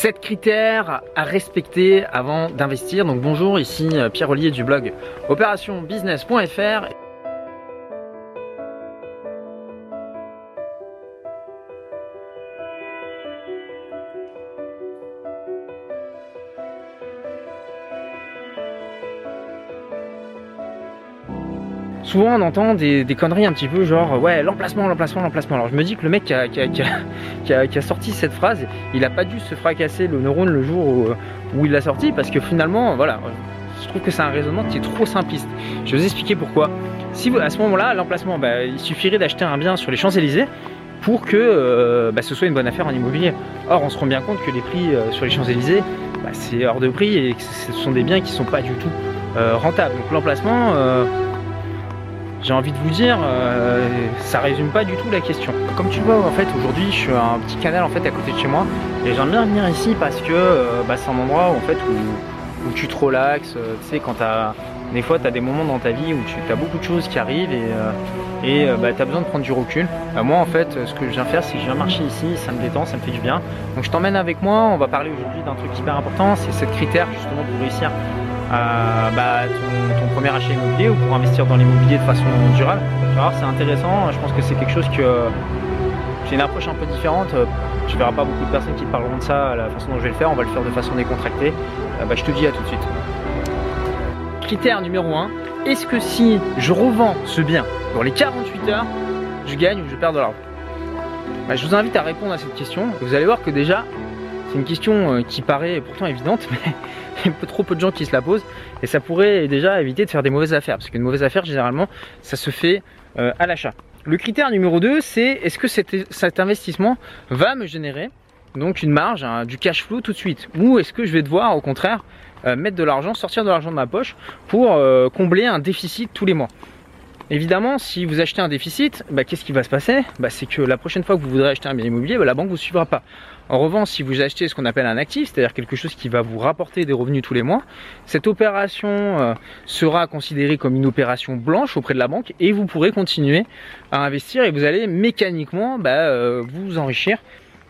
7 critères à respecter avant d'investir. Donc bonjour, ici euh, Pierre Ollier du blog opérationbusiness.fr. souvent on entend des, conneries un petit peu genre ouais l'emplacement, l'emplacement, l'emplacement. Alors je me dis que le mec qui a, sorti cette phrase, il a pas dû se fracasser le neurone le jour où, il l'a sorti parce que finalement voilà, je trouve que c'est un raisonnement qui est trop simpliste. Je vais vous expliquer pourquoi. Si vous, à ce moment-là, l'emplacement, bah, il suffirait d'acheter un bien sur les Champs-Élysées pour que euh, bah, ce soit une bonne affaire en immobilier. Or, on se rend bien compte que les prix euh, sur les Champs-Élysées, bah, c'est hors de prix et que ce sont des biens qui ne sont pas du tout euh, rentables. Donc l'emplacement, j'ai envie de vous dire, euh, ça résume pas du tout la question. Comme tu vois, en fait, aujourd'hui, je suis à un petit canal en fait à côté de chez moi, et j'aime bien venir ici parce que euh, bah, c'est un endroit où, tu te relaxes. Euh, tu sais, quand t'as des fois, tu as des moments dans ta vie où tu as beaucoup de choses qui arrivent et, et bah, tu as besoin de prendre du recul. Bah, moi, en fait, ce que je viens faire, c'est que je viens marcher ici, ça me détend, ça me fait du bien. Donc, je t'emmène avec moi. On va parler aujourd'hui d'un truc hyper important, c'est cette critère justement pour réussir bah, ton, premier achat immobilier ou pour investir dans l'immobilier de façon durable. c'est intéressant. Je pense que c'est quelque chose que j'ai une approche un peu différente. Tu verras pas beaucoup de personnes qui parleront de ça, la façon dont je vais le faire. On va le faire de façon décontractée. Euh, bah, je te dis à tout de suite. Critère numéro 1. Est-ce que si je revends ce bien dans les 48 heures, je gagne ou je perds de l'argent? Bah, Je vous invite à répondre à cette question. Vous allez voir que déjà, c'est une question euh, qui paraît pourtant évidente, mais il y a trop peu de gens qui se la posent. Et ça pourrait déjà éviter de faire des mauvaises affaires. Parce qu'une mauvaise affaire, généralement, ça se fait euh, à l'achat. Le critère numéro 2, c'est est-ce que cet, investissement va me générer donc une marge, du cash flow tout de suite? Ou est-ce que je vais devoir au contraire euh, mettre de l'argent, sortir de l'argent de ma poche pour combler un déficit tous les mois? Évidemment, si vous achetez un déficit, bah, qu'est-ce qui va se passer? Bah, C'est que la prochaine fois que vous voudrez acheter un bien immobilier, bah, la banque ne vous suivra pas. En revanche, si vous achetez ce qu'on appelle un actif, c'est-à-dire quelque chose qui va vous rapporter des revenus tous les mois, cette opération euh, sera considérée comme une opération blanche auprès de la banque et vous pourrez continuer à investir et vous allez mécaniquement euh, vous enrichir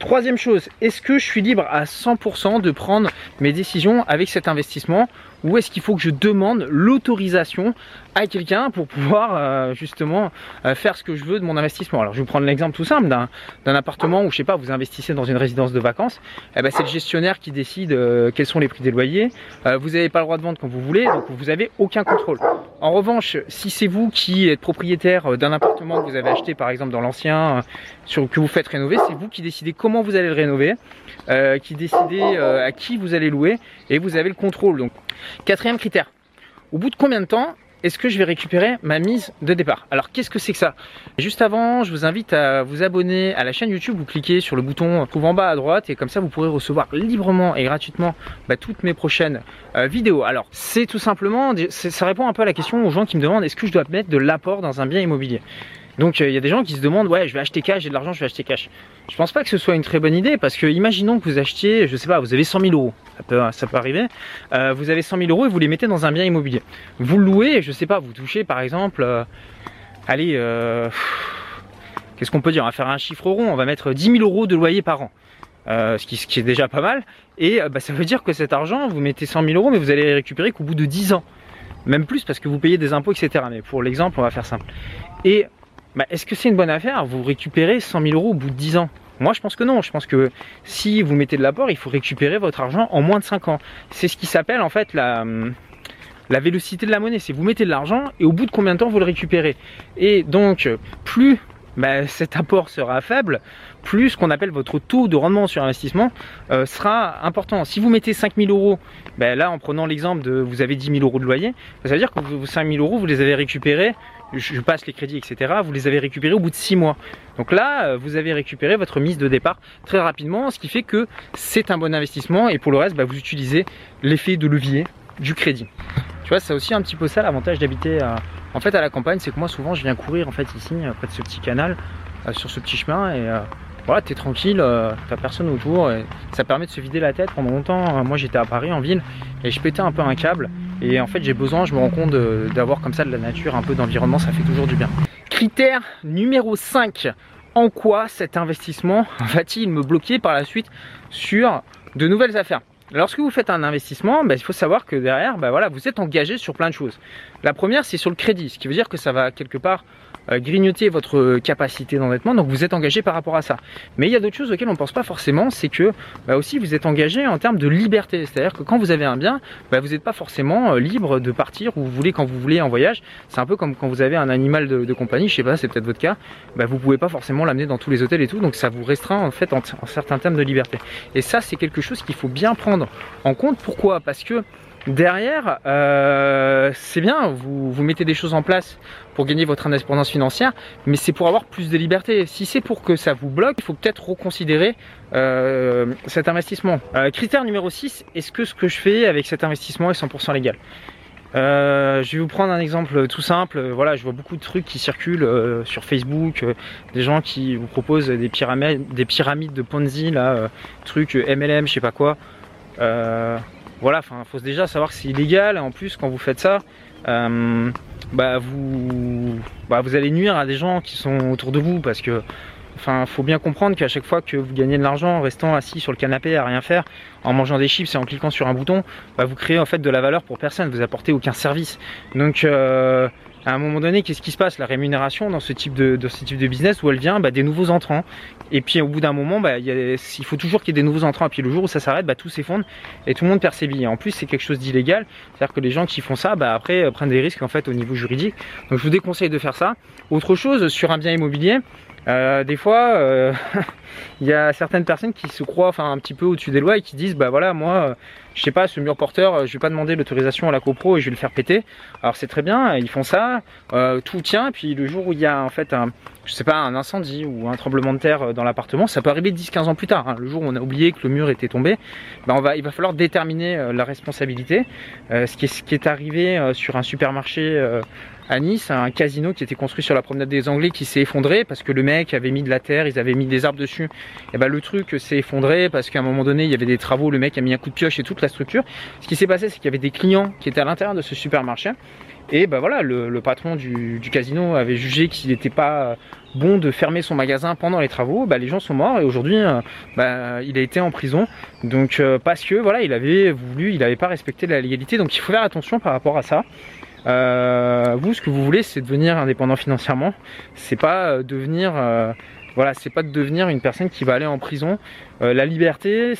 Troisième chose, est-ce que je suis libre à 100% de prendre mes décisions avec cet investissement ou est-ce qu'il faut que je demande l'autorisation à quelqu'un pour pouvoir euh, justement euh, faire ce que je veux de mon investissement? Alors je vais vous prendre l'exemple tout simple d'un appartement où je sais pas, vous investissez dans une résidence de vacances, eh ben, c'est le gestionnaire qui décide euh, quels sont les prix des loyers, vous n'avez pas le droit de vendre quand vous voulez, donc vous n'avez aucun contrôle. En revanche, si c'est vous qui êtes propriétaire d'un appartement que vous avez acheté par exemple dans l'ancien, que vous faites rénover, c'est vous qui décidez comment vous allez le rénover, qui décidez à qui vous allez louer et vous avez le contrôle. Donc Quatrième critère, au bout de combien de temps est-ce que je vais récupérer ma mise de départ? Alors qu'est-ce que c'est que ça? Juste avant, je vous invite à vous abonner à la chaîne YouTube, vous cliquez sur le bouton trouve en bas à droite et comme ça vous pourrez recevoir librement et gratuitement bah, toutes mes prochaines euh, vidéos. Alors c'est tout simplement, ça répond un peu à la question aux gens qui me demandent est-ce que je dois mettre de l'apport dans un bien immobilier? Donc euh, il y a des gens qui se demandent ouais je vais acheter cash, j'ai de l'argent, je vais acheter cash. Je pense pas que ce soit une très bonne idée parce que imaginons que vous achetiez, je sais pas, vous avez 100 000 euros, ça peut, arriver. Euh, vous avez 100 000 euros et vous les mettez dans un bien immobilier. Vous louez, je sais pas, vous touchez par exemple, euh, allez, qu'est-ce qu'on peut dire On va faire un chiffre rond, on va mettre 10 000 euros de loyer par an. ce, qui, ce, qui, est déjà pas mal. Et bah, ça veut dire que cet argent, vous mettez 100 000 euros, mais vous allez les récupérer qu'au bout de 10 ans. Même plus parce que vous payez des impôts, etc. Mais pour l'exemple, on va faire simple. Et bah, est-ce que c'est une bonne affaire Vous récupérez 100 000 euros au bout de 10 ans? Moi, je pense que non. Je pense que si vous mettez de l'apport, il faut récupérer votre argent en moins de 5 ans. C'est ce qui s'appelle en fait la, vélocité de la monnaie. C'est vous mettez de l'argent et au bout de combien de temps vous le récupérez? Et donc, plus bah, cet apport sera faible, plus ce qu'on appelle votre taux de rendement sur investissement euh, sera important. Si vous mettez 5000 euros, bah, là en prenant l'exemple de vous avez 10 000 euros de loyer, ça veut dire que vos 5000 euros vous les avez récupérés je passe les crédits, etc. Vous les avez récupérés au bout de 6 mois. Donc là, euh, vous avez récupéré votre mise de départ très rapidement, ce qui fait que c'est un bon investissement. Et pour le reste, bah, vous utilisez l'effet de levier du crédit. Tu vois, c'est aussi un petit peu ça l'avantage d'habiter à... en fait à la campagne, c'est que moi souvent je viens courir en fait ici près de ce petit canal, euh, sur ce petit chemin et euh, voilà, t'es tranquille, t'as personne autour ça permet de se vider la tête pendant longtemps. Moi j'étais à Paris en ville et je pétais un peu un câble et en fait j'ai besoin, je me rends compte d'avoir comme ça de la nature, un peu d'environnement, ça fait toujours du bien. Critère numéro 5. En quoi cet investissement va-t-il me bloquer par la suite sur de nouvelles affaires? Lorsque vous faites un investissement, bah, il faut savoir que derrière, voilà, vous êtes engagé sur plein de choses. La première, c'est sur le crédit, ce qui veut dire que ça va quelque part euh, grignoter votre capacité d'endettement, donc vous êtes engagé par rapport à ça. Mais il y a d'autres choses auxquelles on ne pense pas forcément, c'est que bah, aussi vous êtes engagé en termes de liberté, c'est-à-dire que quand vous avez un bien, vous n'êtes pas forcément euh, libre de partir où vous voulez quand vous voulez en voyage. C'est un peu comme quand vous avez un animal de, compagnie, je sais pas, c'est peut-être votre cas, vous pouvez pas forcément l'amener dans tous les hôtels et tout, donc ça vous restreint en fait en certains termes de liberté. Et ça, c'est quelque chose qu'il faut bien prendre en compte. Pourquoi? Parce que Derrière, euh, c'est bien, vous, mettez des choses en place pour gagner votre indépendance financière, mais c'est pour avoir plus de liberté. Si c'est pour que ça vous bloque, il faut peut-être reconsidérer euh, cet investissement. Euh, critère numéro 6, est-ce que ce que je fais avec cet investissement est 100% légal? Je vais vous prendre un exemple tout simple. Voilà, je vois beaucoup de trucs qui circulent sur Facebook, des gens qui vous proposent des pyramides, des pyramides de Ponzi, là, trucs MLM, je sais pas quoi voilà, enfin, faut déjà savoir que c'est illégal. En plus, quand vous faites ça, euh, bah, vous, bah, vous allez nuire à des gens qui sont autour de vous parce que, enfin, faut bien comprendre qu'à chaque fois que vous gagnez de l'argent en restant assis sur le canapé à rien faire, en mangeant des chips et en cliquant sur un bouton, bah, vous créez en fait de la valeur pour personne. Vous apportez aucun service. Donc euh, à un moment donné, qu'est-ce qui se passe? La rémunération dans ce type de, business où elle vient bah, des nouveaux entrants. Et puis au bout d'un moment, bah, il, faut toujours qu'il y ait des nouveaux entrants. Et puis le jour où ça s'arrête, tout s'effondre et tout le monde perd ses billets. En plus, c'est quelque chose d'illégal. C'est-à-dire que les gens qui font ça, après, euh, prennent des risques en fait au niveau juridique. Donc je vous déconseille de faire ça. Autre chose, sur un bien immobilier, euh, des fois, euh, il y a certaines personnes qui se croient enfin, un petit peu au-dessus des lois et qui disent bah voilà moi je sais pas ce mur porteur je vais pas demander l'autorisation à la copro et je vais le faire péter alors c'est très bien ils font ça tout tient et puis le jour où il y a en fait un je sais pas un incendie ou un tremblement de terre dans l'appartement ça peut arriver 10-15 ans plus tard hein. le jour où on a oublié que le mur était tombé bah, on va, il va falloir déterminer la responsabilité ce, qui est, ce qui est arrivé sur un supermarché à Nice, un casino qui était construit sur la promenade des Anglais qui s'est effondré parce que le mec avait mis de la terre, ils avaient mis des arbres dessus. Et ben le truc s'est effondré parce qu'à un moment donné il y avait des travaux, le mec a mis un coup de pioche et toute la structure. Ce qui s'est passé c'est qu'il y avait des clients qui étaient à l'intérieur de ce supermarché. Et ben voilà, le, patron du, casino avait jugé qu'il n'était pas bon de fermer son magasin pendant les travaux. Bah, les gens sont morts et aujourd'hui, euh, bah, il a été en prison. Donc euh, parce que voilà, il avait voulu, il n'avait pas respecté la légalité. Donc il faut faire attention par rapport à ça. Euh, vous, ce que vous voulez, c'est devenir indépendant financièrement. C'est pas euh, devenir, euh, voilà, c'est pas de devenir une personne qui va aller en prison. la liberté,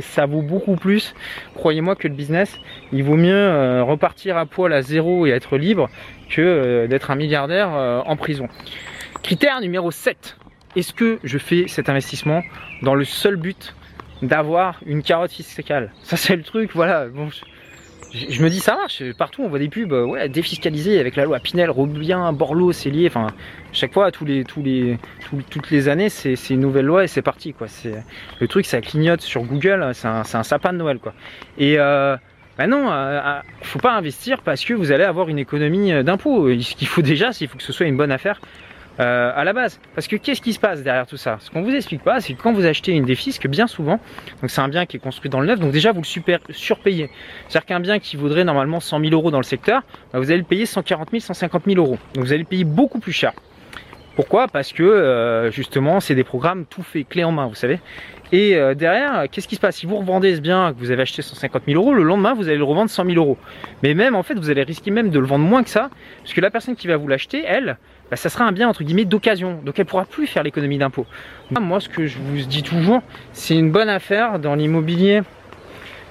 ça vaut beaucoup plus, croyez-moi, que le business. Il vaut mieux repartir à poil à zéro et être libre que d'être un milliardaire en prison. Critère numéro 7. Est-ce que je fais cet investissement dans le seul but d'avoir une carotte fiscale? Ça c'est le truc, voilà. Me dis ça marche, partout on voit des pubs, ouais, défiscalisées avec la loi Pinel, Robien, Borloo, lié. enfin chaque fois, tous les, toutes les années, c'est une nouvelle loi et c'est parti quoi. Le truc ça clignote sur Google, c'est un, un, sapin de Noël quoi. Et euh, bah non, euh, euh, faut pas investir parce que vous allez avoir une économie d'impôts. Ce qu'il faut déjà, c'est faut que ce soit une bonne affaire euh, à la base. Parce que qu'est-ce qui se passe derrière tout ça? Ce qu'on vous explique pas, c'est que quand vous achetez une défisque, bien souvent, donc c'est un bien qui est construit dans le neuf, donc déjà vous le super, surpayez. C'est-à-dire qu'un bien qui vaudrait normalement 100 000 euros dans le secteur, bah, vous allez le payer 140 000, 150 000 euros. Donc vous allez le payer beaucoup plus cher. Pourquoi? Parce que euh, justement, c'est des programmes tout fait, clé en main, vous savez. Et euh, derrière, qu'est-ce qui se passe? Si vous revendez ce bien que vous avez acheté 150 000 euros, le lendemain, vous allez le revendre 100 000 euros. Mais même, en fait, vous allez risquer même de le vendre moins que ça, parce que la personne qui va vous l'acheter, elle, bah, ça sera un bien entre guillemets d'occasion. Donc elle pourra plus faire l'économie d'impôt. Moi, ce que je vous dis toujours, c'est une bonne affaire dans l'immobilier.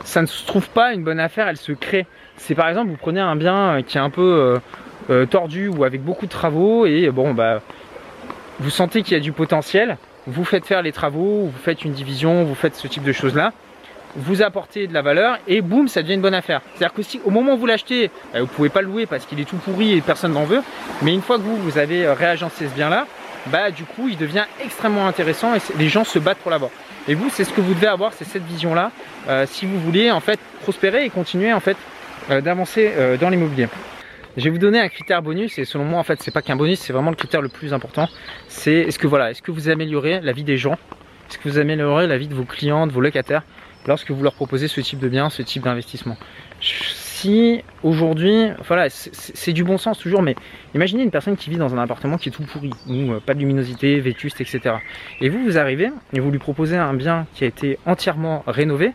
Ça ne se trouve pas une bonne affaire, elle se crée. C'est par exemple, vous prenez un bien qui est un peu euh, tordu ou avec beaucoup de travaux et bon, bah vous sentez qu'il y a du potentiel, vous faites faire les travaux, vous faites une division, vous faites ce type de choses-là, vous apportez de la valeur et boum, ça devient une bonne affaire. C'est-à-dire que si au moment où vous l'achetez, euh, vous pouvez pas le louer parce qu'il est tout pourri et personne n'en veut, mais une fois que vous, vous avez euh, réagencé ce bien-là, bah du coup, il devient extrêmement intéressant et les gens se battent pour l'avoir. Et vous, c'est ce que vous devez avoir, c'est cette vision-là, euh, si vous voulez en fait prospérer et continuer en fait d'avancer dans l'immobilier. Je vais vous donner un critère bonus et selon moi en fait c'est pas qu'un bonus, c'est vraiment le critère le plus important. C'est est-ce que voilà, est-ce que vous améliorez la vie des gens? Est-ce que vous améliorez la vie de vos clients, de vos locataires? Lorsque vous leur proposez ce type de bien, ce type d'investissement si aujourd'hui, voilà, c'est du bon sens toujours, mais imaginez une personne qui vit dans un appartement qui est tout pourri, ou pas de luminosité, vétuste, etc. Et vous, vous arrivez et vous lui proposez un bien qui a été entièrement rénové,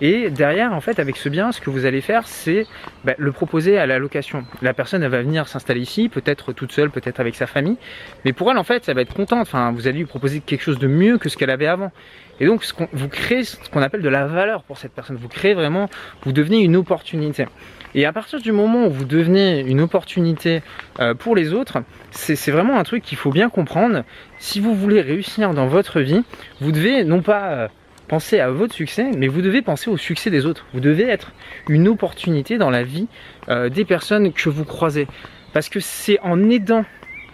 et derrière, en fait, avec ce bien, ce que vous allez faire, c'est bah, le proposer à la location. La personne, elle va venir s'installer ici, peut-être toute seule, peut-être avec sa famille. Mais pour elle, en fait, elle va être contente. Enfin, vous allez lui proposer quelque chose de mieux que ce qu'elle avait avant. Et donc, vous créez ce qu'on appelle de la valeur pour cette personne. Vous créez vraiment, vous devenez une opportunité. Et à partir du moment où vous devenez une opportunité euh, pour les autres, c'est vraiment un truc qu'il faut bien comprendre. Si vous voulez réussir dans votre vie, vous devez non pas euh, pensez à votre succès, mais vous devez penser au succès des autres. Vous devez être une opportunité dans la vie euh, des personnes que vous croisez. Parce que c'est en aidant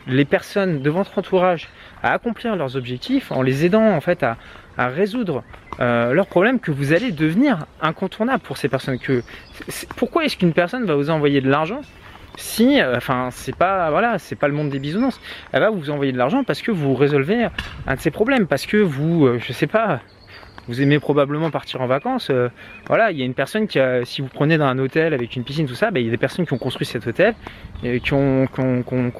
les personnes de votre entourage à accomplir leurs objectifs, en les aidant en fait à, résoudre euh, leurs problèmes, que vous allez devenir incontournable pour ces personnes. Pourquoi est-ce qu'une personne va vous envoyer de l'argent si, euh, enfin, c'est pas, pas le monde des bisounours. Elle va vous envoyer de l'argent parce que vous résolvez un de ses problèmes, parce que vous, je sais pas, vous aimez probablement partir en vacances. Euh, voilà, il y a une personne qui a, si vous prenez dans un hôtel avec une piscine, tout ça, ben, il y a des personnes qui ont construit cet hôtel, et qui, ont,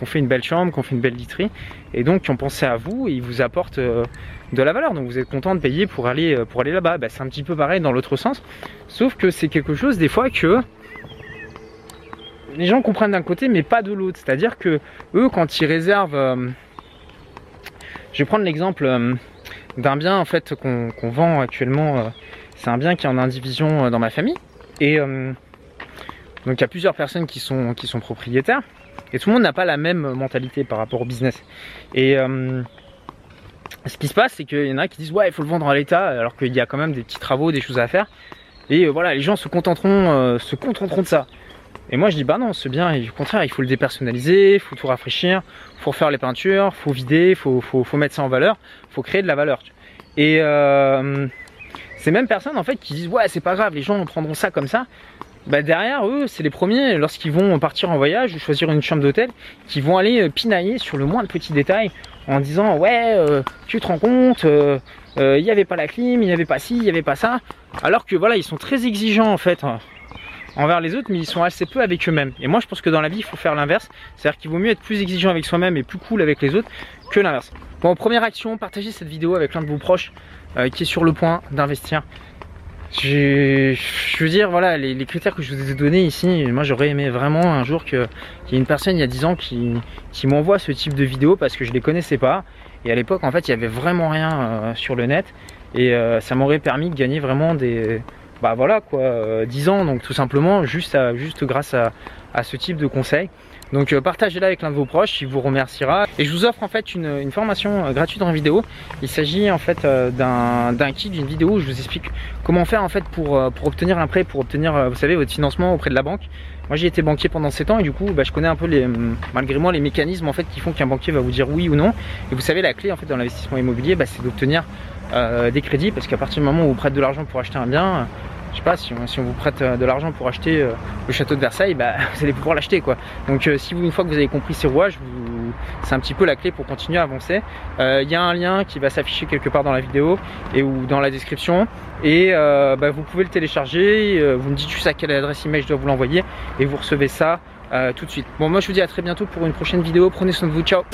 fait une belle chambre, qui ont fait une belle literie, et donc qui ont pensé à vous et ils vous apportent euh, de la valeur. Donc vous êtes content de payer pour aller, euh, pour aller là-bas. Ben, c'est un petit peu pareil dans l'autre sens, sauf que c'est quelque chose des fois que les gens comprennent d'un côté mais pas de l'autre. C'est-à-dire que eux, quand ils réservent, je vais prendre l'exemple d'un bien en fait qu'on vend actuellement. Euh, c'est un bien qui est en indivision euh, dans ma famille. Et euh, donc il y a plusieurs personnes qui sont, qui sont propriétaires. Et tout le monde n'a pas la même mentalité par rapport au business. Et ce qui se passe, c'est qu'il y en a qui disent ouais il faut le vendre à l'état alors qu'il y a quand même des petits travaux, des choses à faire. Et voilà, les gens se contenteront, se contenteront de ça. Et moi je dis bah non, c'est bien, au contraire, il faut le dépersonnaliser, il faut tout rafraîchir, il faut refaire les peintures, il faut vider, il faut, faut, mettre ça en valeur, il faut créer de la valeur. Et euh, ces mêmes personnes en fait qui disent ouais c'est pas grave, les gens prendront ça comme ça. Bah derrière eux, c'est les premiers lorsqu'ils vont partir en voyage ou choisir une chambre d'hôtel qui vont aller euh, pinailler sur le moindre petit détail en disant ouais euh, tu te rends compte il n'y avait pas la clim, il n'y avait pas ci, il n'y avait pas ça alors que voilà ils sont très exigeants en fait hein envers les autres, mais ils sont assez peu avec eux-mêmes. Et moi, je pense que dans la vie, il faut faire l'inverse. C'est-à-dire qu'il vaut mieux être plus exigeant avec soi-même et plus cool avec les autres que l'inverse. Bon, première action, partagez cette vidéo avec l'un de vos proches euh, qui est sur le point d'investir. Je veux dire, voilà, les, critères que je vous ai donnés ici, moi j'aurais aimé vraiment un jour qu'il y ait une personne il y a 10 ans qui, m'envoie ce type de vidéo parce que je les connaissais pas. Et à l'époque, en fait, il y avait vraiment rien euh, sur le net. Et euh, ça m'aurait permis de gagner vraiment des, bah voilà quoi, 10 euh, ans donc tout simplement juste, juste grâce à, ce type de conseils. Donc euh, partagez-la avec l'un de vos proches, il vous remerciera. Et je vous offre en fait une, formation euh, gratuite en vidéo. Il s'agit en fait d'un kit, d'une vidéo où je vous explique comment faire en fait pour, pour obtenir un prêt, pour obtenir vous savez votre financement auprès de la banque. Moi j'ai été banquier pendant 7 ans et du coup bah, je connais un peu les, malgré moi les mécanismes en fait qui font qu'un banquier va vous dire oui ou non. Et vous savez la clé en fait dans l'investissement immobilier bah, c'est d'obtenir des crédits parce qu'à partir du moment où vous prêtez de l'argent pour acheter un bien, je sais pas, si on, vous prête euh, de l'argent pour acheter euh, le château de Versailles, bah, vous allez pouvoir l'acheter quoi. Donc euh, si vous, une fois que vous avez compris ces rouages, c'est un petit peu la clé pour continuer à avancer. Il y a un lien qui va s'afficher quelque part dans la vidéo et ou dans la description. Et bah, vous pouvez le télécharger, vous me dites juste à quelle adresse email je dois vous l'envoyer et vous recevez ça tout de suite. Bon moi je vous dis à très bientôt pour une prochaine vidéo, prenez soin de vous, ciao